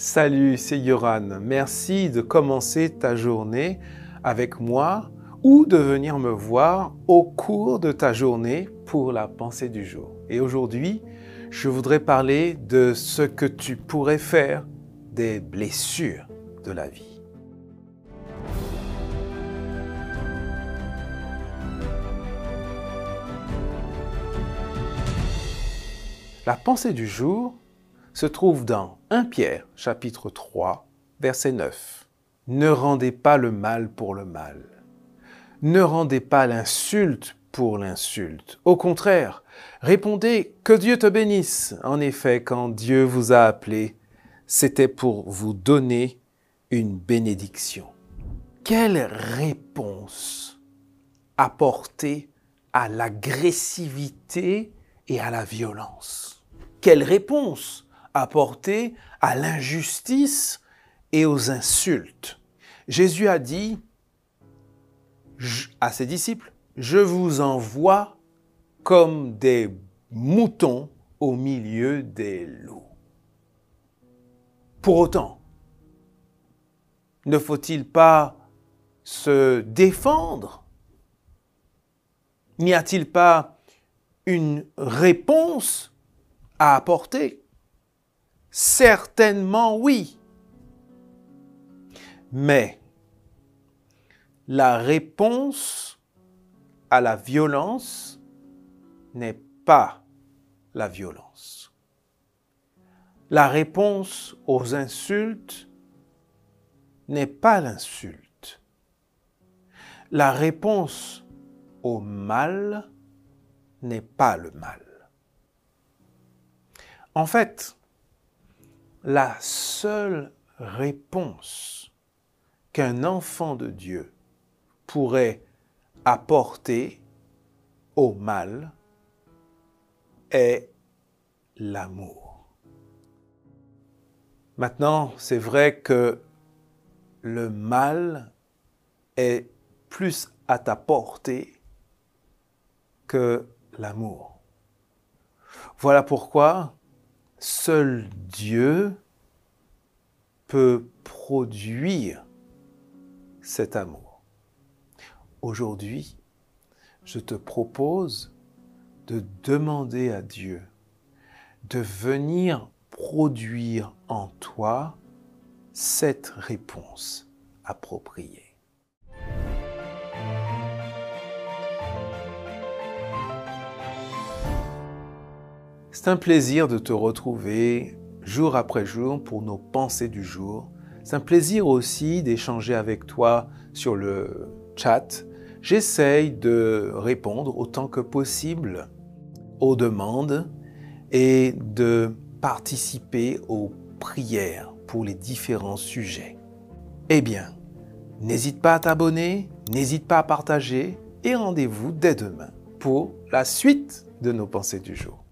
Salut, c'est Yoran. Merci de commencer ta journée avec moi ou de venir me voir au cours de ta journée pour la pensée du jour. Et aujourd'hui, je voudrais parler de ce que tu pourrais faire des blessures de la vie. La pensée du jour se trouve dans 1 Pierre chapitre 3 verset 9. Ne rendez pas le mal pour le mal. Ne rendez pas l'insulte pour l'insulte. Au contraire, répondez que Dieu te bénisse. En effet, quand Dieu vous a appelé, c'était pour vous donner une bénédiction. Quelle réponse apporter à l'agressivité et à la violence? Quelle réponse apporter à l'injustice et aux insultes Jésus a dit à ses disciples, je vous envoie comme des moutons au milieu des loups. Pour autant, ne faut-il pas se défendre? N'y a-t-il pas une réponse à apporter Certainement oui. Mais la réponse à la violence n'est pas la violence. La réponse aux insultes n'est pas l'insulte. La réponse au mal n'est pas le mal. En fait, la seule réponse qu'un enfant de Dieu pourrait apporter au mal est l'amour. Maintenant, c'est vrai que le mal est plus à ta portée que l'amour. Voilà pourquoi seul Dieu peut produire cet amour. Aujourd'hui, je te propose de demander à Dieu de venir produire en toi cette réponse appropriée. C'est un plaisir de te retrouver jour après jour pour nos pensées du jour. C'est un plaisir aussi d'échanger avec toi sur le chat. J'essaye de répondre autant que possible aux demandes et de participer aux prières pour les différents sujets. Eh bien, n'hésite pas à t'abonner, n'hésite pas à partager et rendez-vous dès demain pour la suite de nos pensées du jour.